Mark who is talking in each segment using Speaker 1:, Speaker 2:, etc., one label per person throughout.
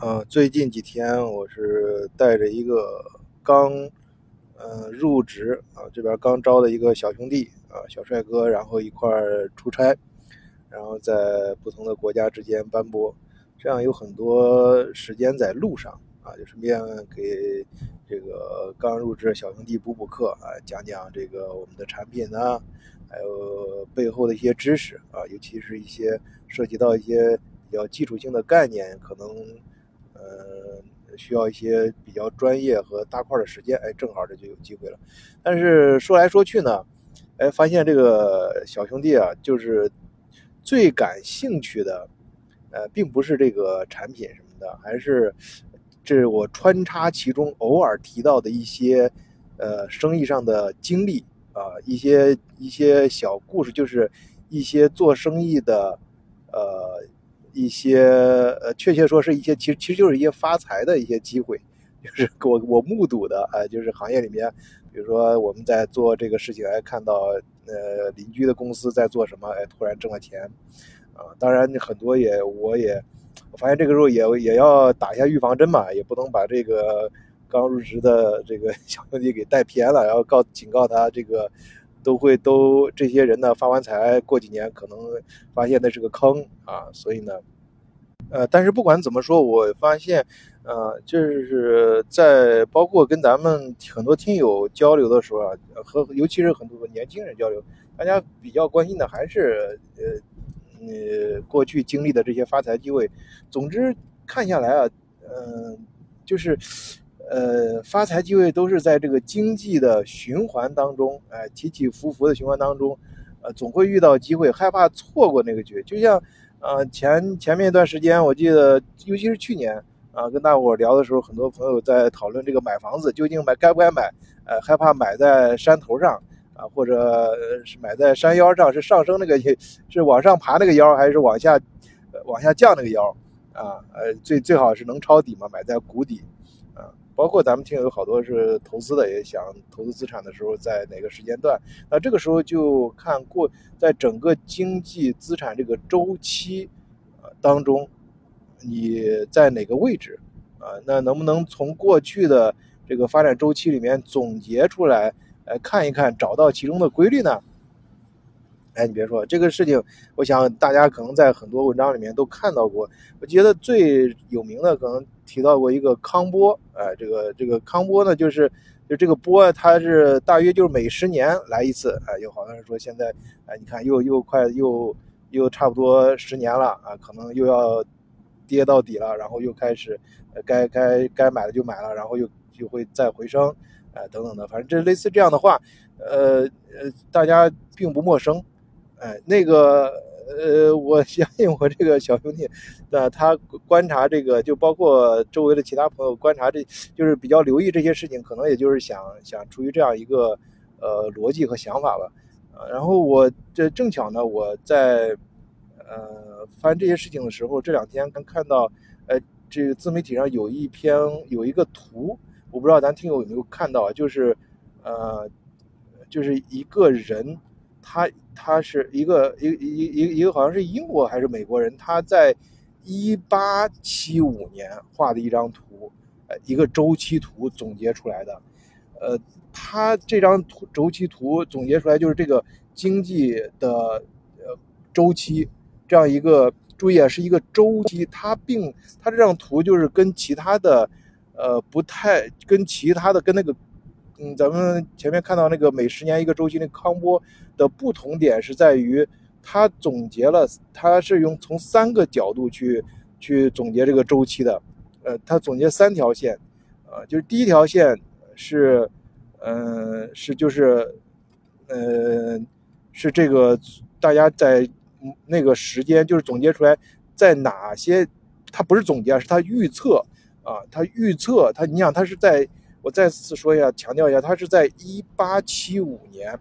Speaker 1: 呃，最近几天我是带着一个刚，呃，入职啊，这边刚招的一个小兄弟啊，小帅哥，然后一块儿出差，然后在不同的国家之间奔波，这样有很多时间在路上啊，就顺便给这个刚入职的小兄弟补补课啊，讲讲这个我们的产品呢，还有背后的一些知识啊，尤其是一些涉及到一些比较基础性的概念，可能。呃，需要一些比较专业和大块的时间，哎，正好这就有机会了。但是说来说去呢，哎，发现这个小兄弟啊，就是最感兴趣的，呃，并不是这个产品什么的，还是这我穿插其中偶尔提到的一些呃生意上的经历啊，一些一些小故事，就是一些做生意的呃。一些呃，确切说是一些，其实其实就是一些发财的一些机会，就是 我我目睹的，哎，就是行业里面，比如说我们在做这个事情，哎，看到呃邻居的公司在做什么，哎，突然挣了钱，啊，当然很多也我也我发现这个时候也也要打一下预防针嘛，也不能把这个刚入职的这个 小兄弟给带偏了，然后告警告他这个。都会都这些人呢发完财，过几年可能发现那是个坑啊，所以呢，呃，但是不管怎么说，我发现，呃，就是在包括跟咱们很多听友交流的时候啊，和尤其是很多年轻人交流，大家比较关心的还是呃，呃，过去经历的这些发财机会。总之看下来啊，嗯，就是。呃，发财机会都是在这个经济的循环当中，哎，起起伏伏的循环当中，呃，总会遇到机会，害怕错过那个机会。就像，呃，前前面一段时间，我记得，尤其是去年啊，跟大伙聊的时候，很多朋友在讨论这个买房子究竟买该不该买，呃，害怕买在山头上啊，或者是买在山腰上，是上升那个，是往上爬那个腰，还是往下，往下降那个腰啊？呃，最最好是能抄底嘛，买在谷底。包括咱们听有好多是投资的，也想投资资产的时候，在哪个时间段？那这个时候就看过，在整个经济资产这个周期，当中，你在哪个位置？啊，那能不能从过去的这个发展周期里面总结出来，来看一看，找到其中的规律呢？哎，你别说这个事情，我想大家可能在很多文章里面都看到过。我觉得最有名的可能提到过一个康波，哎，这个这个康波呢，就是就这个波，它是大约就是每十年来一次，哎，有好多人说现在，哎，你看又又快又又差不多十年了啊，可能又要跌到底了，然后又开始该该该买的就买了，然后又就会再回升，哎，等等的，反正这类似这样的话，呃呃，大家并不陌生。哎，那个，呃，我相信我这个小兄弟，那他观察这个，就包括周围的其他朋友观察，这就是比较留意这些事情，可能也就是想想出于这样一个呃逻辑和想法吧。啊，然后我这正巧呢，我在呃翻这些事情的时候，这两天刚看到，呃，这个自媒体上有一篇有一个图，我不知道咱听友有没有看到，就是呃，就是一个人。他他是一个一一一一个好像是英国还是美国人，他在一八七五年画的一张图，呃，一个周期图总结出来的，呃，他这张图周期图总结出来就是这个经济的呃周期这样一个，注意啊，是一个周期，它并它这张图就是跟其他的呃不太跟其他的跟那个。嗯，咱们前面看到那个每十年一个周期那康波的不同点是在于，他总结了，他是用从三个角度去去总结这个周期的，呃，他总结三条线，呃，就是第一条线是，嗯，是就是，呃，是这个大家在那个时间就是总结出来在哪些，他不是总结，是他预测啊，他预测他，你想他是在。我再次说一下，强调一下，他是在一八七五年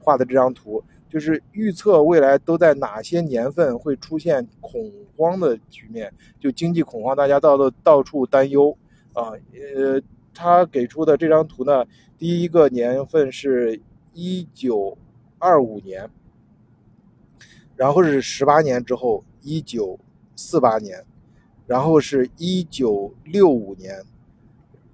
Speaker 1: 画的这张图，就是预测未来都在哪些年份会出现恐慌的局面，就经济恐慌，大家到到到处担忧啊。呃，他给出的这张图呢，第一个年份是一九二五年，然后是十八年之后一九四八年，然后是一九六五年，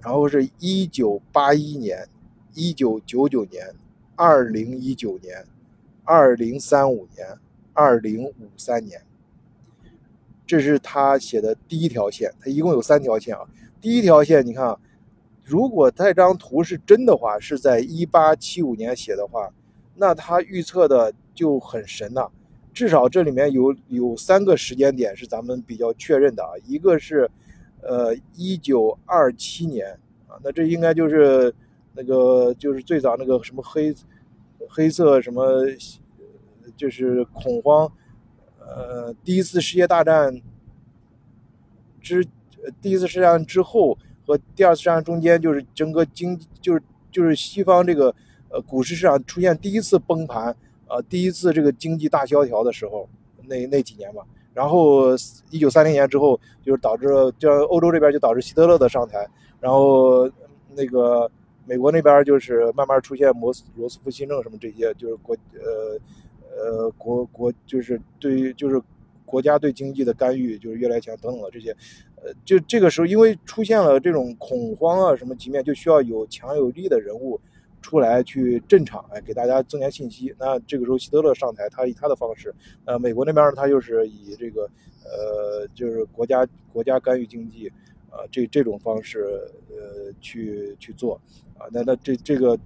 Speaker 1: 然后是一九八一年，一九九九年，二零一九年，二零三五年，二零五三年。这是他写的第一条线，他一共有三条线啊。第一条线，你看啊，如果这张图是真的话，是在一八七五年写的话，那他预测的就很神呐。至少这里面有有三个时间点是咱们比较确认的啊，一个是，呃，一九二七年啊，那这应该就是那个就是最早那个什么黑黑色什么，就是恐慌，呃，第一次世界大战之第一次世界大战之后和第二次世界大战中间，就是整个经就是就是西方这个呃股市市场出现第一次崩盘。呃，第一次这个经济大萧条的时候，那那几年吧，然后一九三零年之后，就是导致就欧洲这边就导致希特勒的上台，然后那个美国那边就是慢慢出现摩斯罗斯福新政什么这些，就是国呃呃国国就是对于就是国家对经济的干预就是越来越强等等的这些，呃，就这个时候因为出现了这种恐慌啊什么局面，就需要有强有力的人物。出来去镇场，哎，给大家增加信息。那这个时候，希特勒上台，他以他的方式，呃，美国那边他又是以这个，呃，就是国家国家干预经济，啊，这这种方式，呃，去去做，啊，那那这这个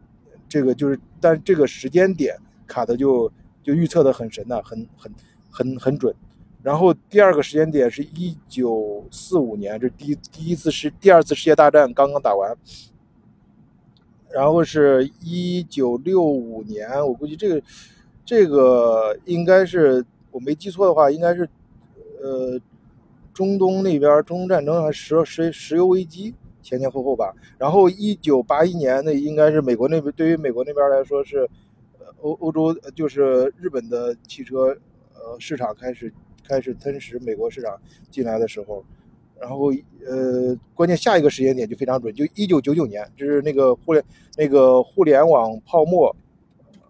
Speaker 1: 这个就是，但这个时间点卡的就就预测的很神呐，很很很很准。然后第二个时间点是一九四五年，这第第一次世第二次世界大战刚刚打完。然后是一九六五年，我估计这个，这个应该是我没记错的话，应该是，呃，中东那边中东战争还石石石油危机前前后后吧。然后一九八一年，那应该是美国那边对于美国那边来说是，欧欧洲就是日本的汽车，呃，市场开始开始吞噬美国市场进来的时候。然后，呃，关键下一个时间点就非常准，就一九九九年，就是那个互联那个互联网泡沫，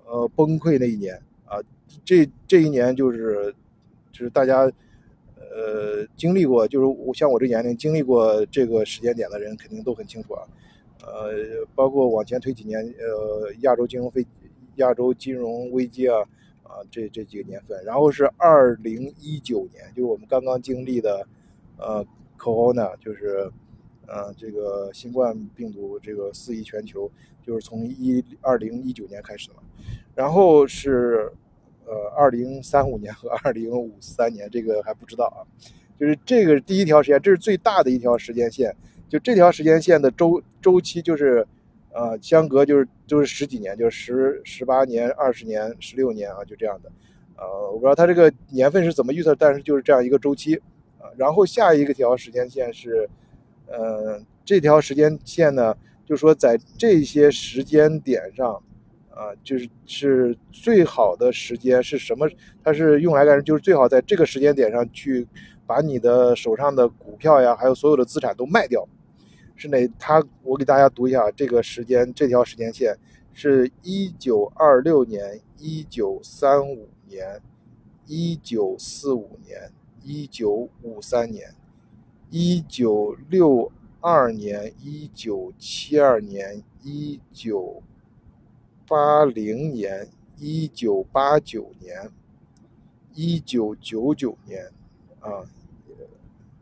Speaker 1: 呃，崩溃那一年啊。这这一年就是，就是大家，呃，经历过，就是我像我这年龄经历过这个时间点的人，肯定都很清楚啊。呃，包括往前推几年，呃，亚洲金融危亚洲金融危机啊，啊，这这几个年份。然后是二零一九年，就是我们刚刚经历的，呃。Corona 就是，呃，这个新冠病毒这个肆意全球，就是从一二零一九年开始的，然后是，呃，二零三五年和二零五三年，这个还不知道啊，就是这个第一条时间，这是最大的一条时间线，就这条时间线的周周期就是，呃，相隔就是就是十几年，就是十十八年、二十年、十六年啊，就这样的，呃，我不知道它这个年份是怎么预测，但是就是这样一个周期。然后下一个条时间线是，呃，这条时间线呢，就是说在这些时间点上，啊，就是是最好的时间是什么？它是用来干什么？就是最好在这个时间点上去把你的手上的股票呀，还有所有的资产都卖掉。是哪？它我给大家读一下这个时间，这条时间线是一九二六年、一九三五年、一九四五年。一九五三年、一九六二年、一九七二年、一九八零年、一九八九年、一九九九年，啊，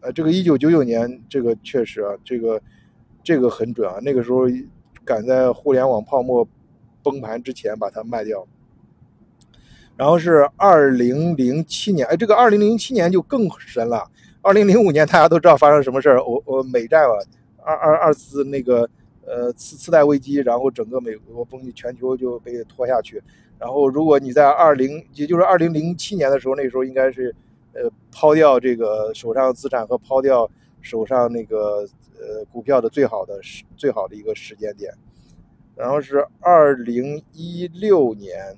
Speaker 1: 呃，这个一九九九年，这个确实啊，这个这个很准啊，那个时候赶在互联网泡沫崩盘之前把它卖掉。然后是二零零七年，哎，这个二零零七年就更神了。二零零五年大家都知道发生什么事儿，我我美债吧，二二二次那个呃次次贷危机，然后整个美国崩，全球就被拖下去。然后如果你在二零，也就是二零零七年的时候，那时候应该是呃抛掉这个手上资产和抛掉手上那个呃股票的最好的时最好的一个时间点。然后是二零一六年。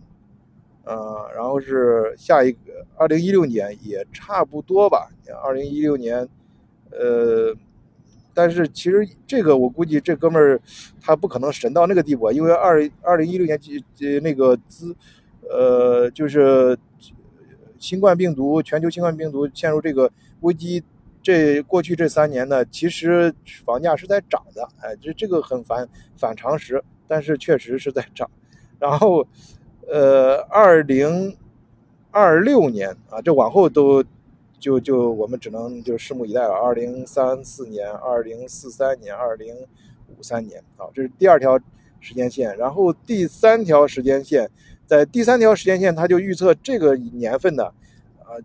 Speaker 1: 呃，然后是下一个，二零一六年也差不多吧。二零一六年，呃，但是其实这个我估计这哥们儿他不可能神到那个地步，因为二二零一六年呃那个资，呃，就是新冠病毒全球新冠病毒陷入这个危机这过去这三年呢，其实房价是在涨的，哎，这这个很反反常识，但是确实是在涨。然后，呃，二零二六年啊，这往后都就就我们只能就拭目以待了。二零三四年、二零四三年、二零五三年啊，这是第二条时间线。然后第三条时间线，在第三条时间线，它就预测这个年份的，啊，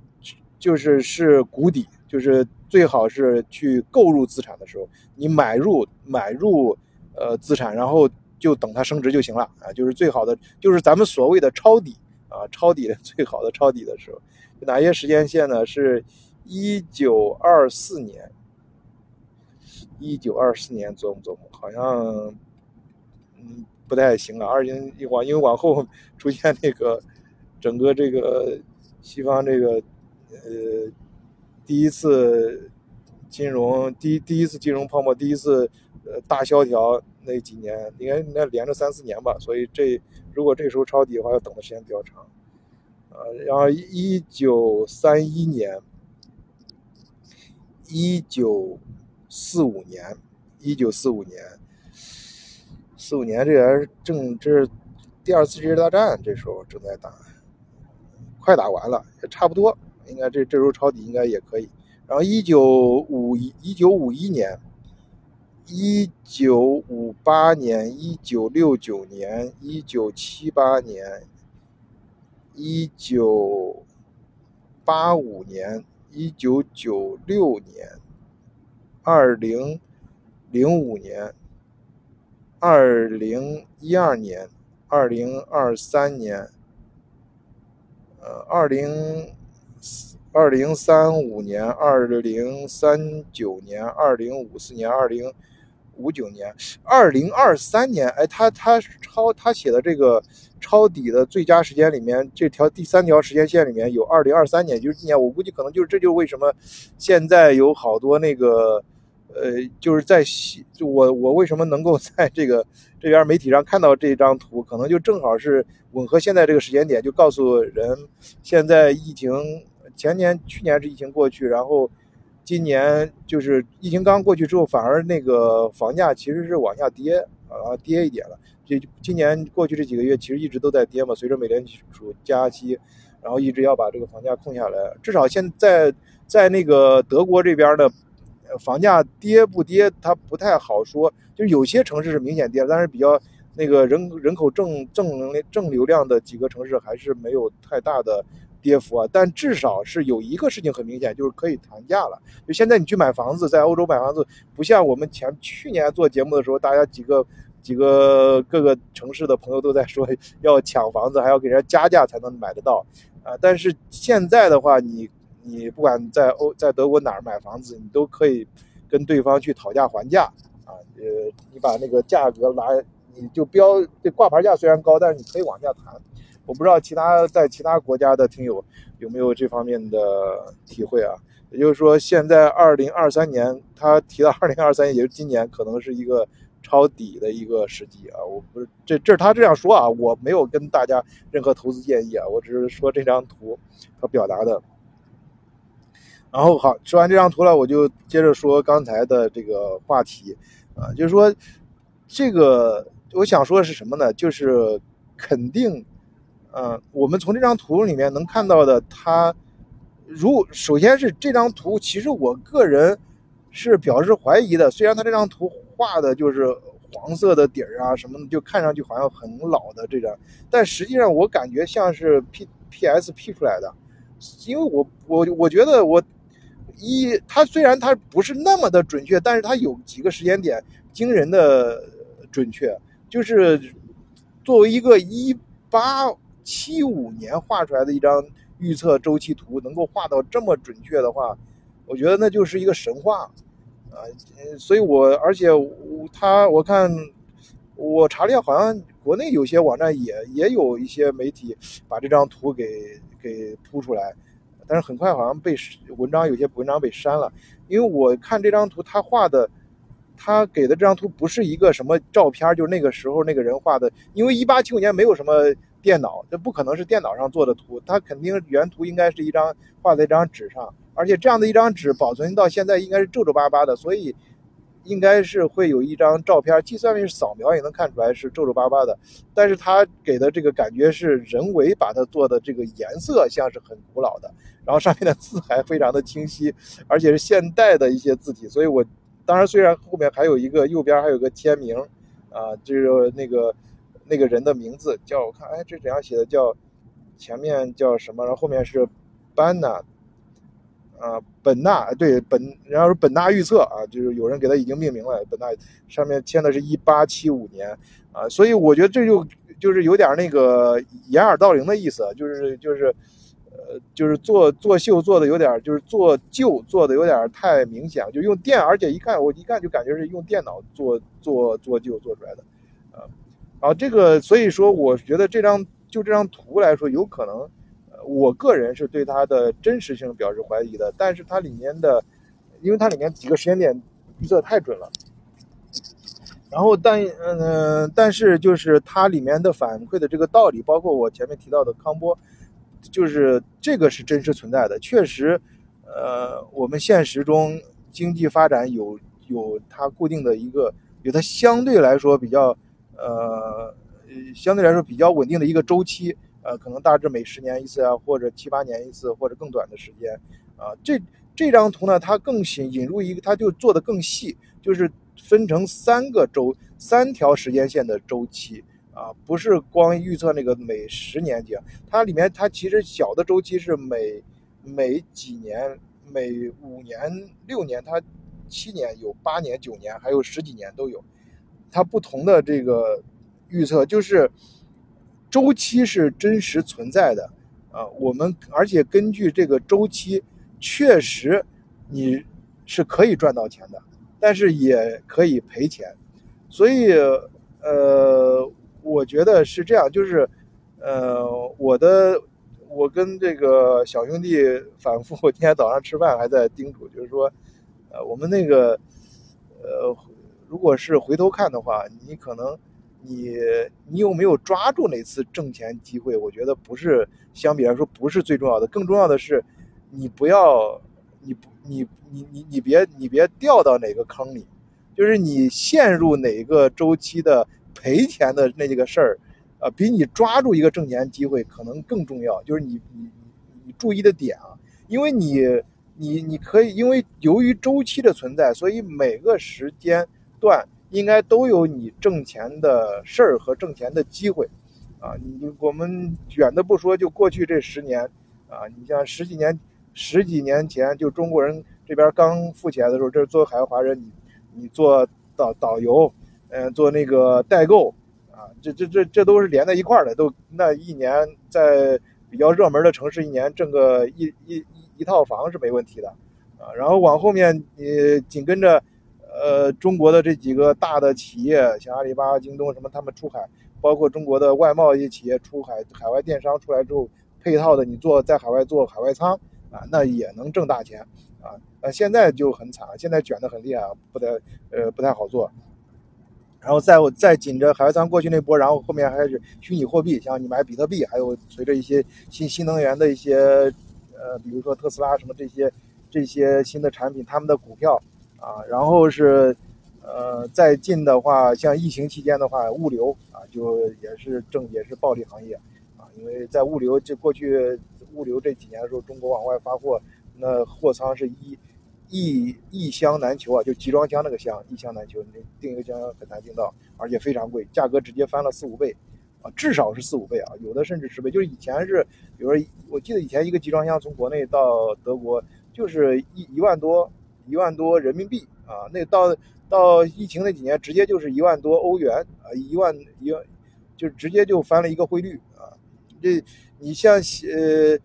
Speaker 1: 就是是谷底，就是最好是去购入资产的时候，你买入买入呃资产，然后。就等它升值就行了啊，就是最好的，就是咱们所谓的抄底啊，抄底的最好的抄底的时候，哪些时间线呢？是一九二四年，一九二四年琢磨琢磨，好像嗯不太行了。二零一往因为往后出现那个整个这个西方这个呃第一次金融第第一次金融泡沫，第一次大萧条。那几年应该那连着三四年吧，所以这如果这时候抄底的话，要等的时间比较长。呃，然后一九三一年、一九四五年、一九四五年、四五年，这还是正这是第二次世界大战，这时候正在打，快打完了，也差不多，应该这这时候抄底应该也可以。然后一九五一一九五一年。一九五八年、一九六九年、一九七八年、一九八五年、一九九六年、二零零五年、二零一二年、二零二三年、呃，二零二零三五年、二零三九年、二零五四年、二零。五九年，二零二三年，哎，他他抄他写的这个抄底的最佳时间里面，这条第三条时间线里面有二零二三年，就是今年。我估计可能就是这就是为什么现在有好多那个，呃，就是在就我我为什么能够在这个这边媒体上看到这张图，可能就正好是吻合现在这个时间点，就告诉人现在疫情前年去年是疫情过去，然后。今年就是疫情刚过去之后，反而那个房价其实是往下跌啊，跌一点了。这今年过去这几个月，其实一直都在跌嘛。随着美联储加息，然后一直要把这个房价控下来。至少现在在那个德国这边的房价跌不跌，它不太好说。就有些城市是明显跌，但是比较那个人人口正正能正流量的几个城市还是没有太大的。跌幅啊，但至少是有一个事情很明显，就是可以谈价了。就现在你去买房子，在欧洲买房子，不像我们前去年做节目的时候，大家几个几个各个城市的朋友都在说要抢房子，还要给人家加价才能买得到啊。但是现在的话，你你不管在欧在德国哪儿买房子，你都可以跟对方去讨价还价啊。呃，你把那个价格拿，你就标这挂牌价虽然高，但是你可以往下谈。我不知道其他在其他国家的听友有没有这方面的体会啊？也就是说，现在二零二三年，他提到二零二三年，也就今年，可能是一个抄底的一个时机啊。我不是这这是他这样说啊，我没有跟大家任何投资建议啊，我只是说这张图他表达的。然后好，说完这张图了，我就接着说刚才的这个话题啊，就是说这个我想说的是什么呢？就是肯定。嗯，我们从这张图里面能看到的，它如首先是这张图，其实我个人是表示怀疑的。虽然它这张图画的就是黄色的底儿啊什么的，就看上去好像很老的这张，但实际上我感觉像是 P P S P 出来的，因为我我我觉得我一它虽然它不是那么的准确，但是它有几个时间点惊人的准确，就是作为一个一八。七五年画出来的一张预测周期图，能够画到这么准确的话，我觉得那就是一个神话，啊，所以我而且他我看我查了一下，好像国内有些网站也也有一些媒体把这张图给给铺出来，但是很快好像被文章有些文章被删了，因为我看这张图他画的，他给的这张图不是一个什么照片，就是那个时候那个人画的，因为一八七五年没有什么。电脑这不可能是电脑上做的图，他肯定原图应该是一张画在一张纸上，而且这样的一张纸保存到现在应该是皱皱巴巴的，所以应该是会有一张照片，计算是扫描也能看出来是皱皱巴巴的。但是他给的这个感觉是人为把它做的这个颜色像是很古老的，然后上面的字还非常的清晰，而且是现代的一些字体。所以我当然虽然后面还有一个右边还有个签名，啊，就是那个那个人的名字叫我看，哎，这怎样写的？叫前面叫什么？然后后面是班纳。啊，本纳对本，然后是本纳预测啊，就是有人给他已经命名了。本纳上面签的是一八七五年啊，所以我觉得这就就是有点那个掩耳盗铃的意思，就是就是就是做做秀做的有点就是做旧做的有点太明显，就用电，而且一看我一看就感觉是用电脑做做做旧做出来的啊。啊，这个所以说，我觉得这张就这张图来说，有可能。我个人是对它的真实性表示怀疑的，但是它里面的，因为它里面几个时间点预测太准了，然后但嗯，但是就是它里面的反馈的这个道理，包括我前面提到的康波，就是这个是真实存在的，确实，呃，我们现实中经济发展有有它固定的一个，有它相对来说比较呃相对来说比较稳定的一个周期。呃，可能大致每十年一次啊，或者七八年一次，或者更短的时间，啊，这这张图呢，它更引引入一个，它就做的更细，就是分成三个周，三条时间线的周期，啊，不是光预测那个每十年几，它里面它其实小的周期是每每几年，每五年、六年，它七年有八年、九年，还有十几年都有，它不同的这个预测就是。周期是真实存在的，啊，我们而且根据这个周期，确实你是可以赚到钱的，但是也可以赔钱，所以呃，我觉得是这样，就是呃，我的我跟这个小兄弟反复今天早上吃饭还在叮嘱，就是说，呃，我们那个呃，如果是回头看的话，你可能。你你有没有抓住哪次挣钱机会？我觉得不是，相比来说不是最重要的，更重要的是，你不要，你不你你你你别你别掉到哪个坑里，就是你陷入哪个周期的赔钱的那几个事儿，啊，比你抓住一个挣钱机会可能更重要。就是你你你注意的点啊，因为你你你可以，因为由于周期的存在，所以每个时间段。应该都有你挣钱的事儿和挣钱的机会，啊，你我们远的不说，就过去这十年，啊，你像十几年、十几年前，就中国人这边刚富起来的时候，这做海外华人，你你做导导游，嗯，做那个代购，啊，这这这这都是连在一块儿的，都那一年在比较热门的城市，一年挣个一一一一套房是没问题的，啊，然后往后面你紧跟着。呃，中国的这几个大的企业，像阿里巴巴、京东什么，他们出海，包括中国的外贸一些企业出海，海外电商出来之后，配套的你做在海外做海外仓啊，那也能挣大钱啊。呃，现在就很惨，现在卷得很厉害，不太呃不太好做。然后再再紧着海外仓过去那波，然后后面还是虚拟货币，像你买比特币，还有随着一些新新能源的一些呃，比如说特斯拉什么这些这些新的产品，他们的股票。啊，然后是，呃，再近的话，像疫情期间的话，物流啊，就也是正也是暴利行业，啊，因为在物流这过去物流这几年的时候，中国往外发货，那货仓是一一一箱难求啊，就集装箱那个箱一箱难求，你订一个箱很难订到，而且非常贵，价格直接翻了四五倍，啊，至少是四五倍啊，有的甚至十倍，就是以前是，比如说我记得以前一个集装箱从国内到德国就是一一万多。一万多人民币啊，那到到疫情那几年，直接就是一万多欧元啊，一万一万，就直接就翻了一个汇率啊。这你像呃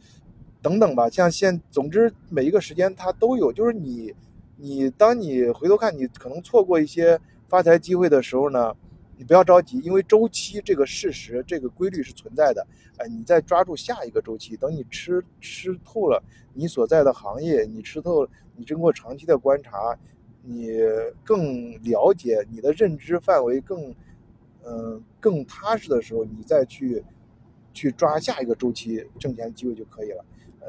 Speaker 1: 等等吧，像现总之每一个时间它都有，就是你你当你回头看你可能错过一些发财机会的时候呢，你不要着急，因为周期这个事实这个规律是存在的。哎，你再抓住下一个周期，等你吃吃透了你所在的行业，你吃透。你经过长期的观察，你更了解你的认知范围更，嗯，更踏实的时候，你再去去抓下一个周期挣钱机会就可以了。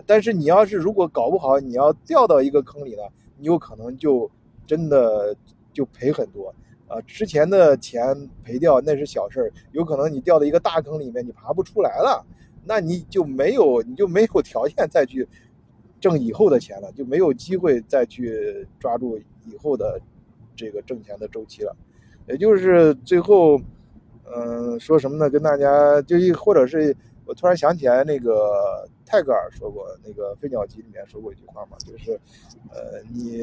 Speaker 1: 但是你要是如果搞不好，你要掉到一个坑里呢，你有可能就真的就赔很多啊。之前的钱赔掉那是小事儿，有可能你掉到一个大坑里面，你爬不出来了，那你就没有你就没有条件再去挣以后的钱了，就没有机会再去抓住以后的这个挣钱的周期了。也就是最后，嗯，说什么呢？跟大家就一或者是。我突然想起来，那个泰戈尔说过，那个《飞鸟集》里面说过一句话嘛，就是，呃，你，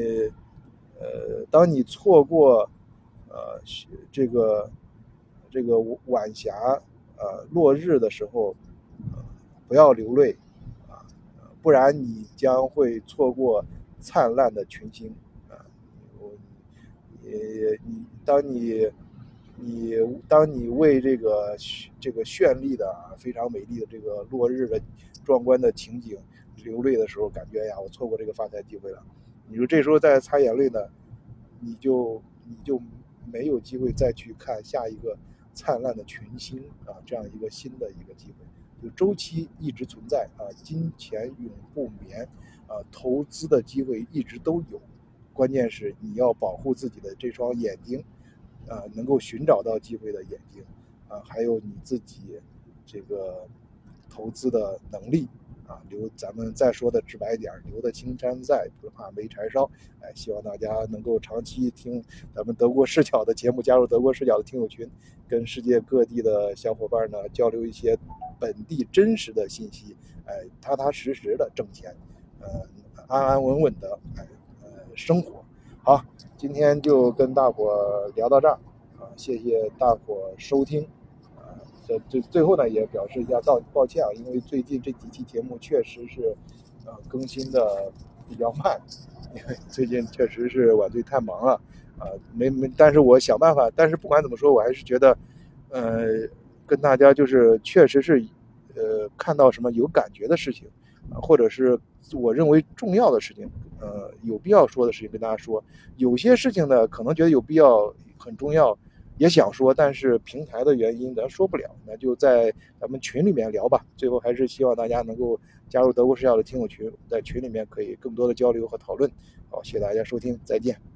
Speaker 1: 呃，当你错过，呃，这个，这个晚霞，呃，落日的时候，不要流泪，啊，不然你将会错过灿烂的群星，啊，我，你，你，当你。你当你为这个这个绚丽的非常美丽的这个落日的壮观的情景流泪的时候，感觉呀，我错过这个发财机会了。你说这时候再擦眼泪呢，你就你就没有机会再去看下一个灿烂的群星啊，这样一个新的一个机会。就周期一直存在啊，金钱永不眠啊，投资的机会一直都有，关键是你要保护自己的这双眼睛。呃，能够寻找到机会的眼睛，啊，还有你自己这个投资的能力，啊，留咱们再说的直白点，留得青山在，不怕没柴烧。哎，希望大家能够长期听咱们德国视角的节目，加入德国视角的听友群，跟世界各地的小伙伴呢交流一些本地真实的信息，哎，踏踏实实的挣钱，呃，安安稳稳的，哎，呃，生活。好，今天就跟大伙聊到这儿，啊，谢谢大伙收听，啊，这这最后呢也表示一下道抱歉啊，因为最近这几期节目确实是，呃，更新的比较慢，因为最近确实是晚队太忙了，啊，没没，但是我想办法，但是不管怎么说，我还是觉得，呃，跟大家就是确实是，呃，看到什么有感觉的事情，啊，或者是我认为重要的事情。呃，有必要说的事情跟大家说，有些事情呢，可能觉得有必要很重要，也想说，但是平台的原因咱说不了，那就在咱们群里面聊吧。最后还是希望大家能够加入德国视角的听友群，在群里面可以更多的交流和讨论。好，谢谢大家收听，再见。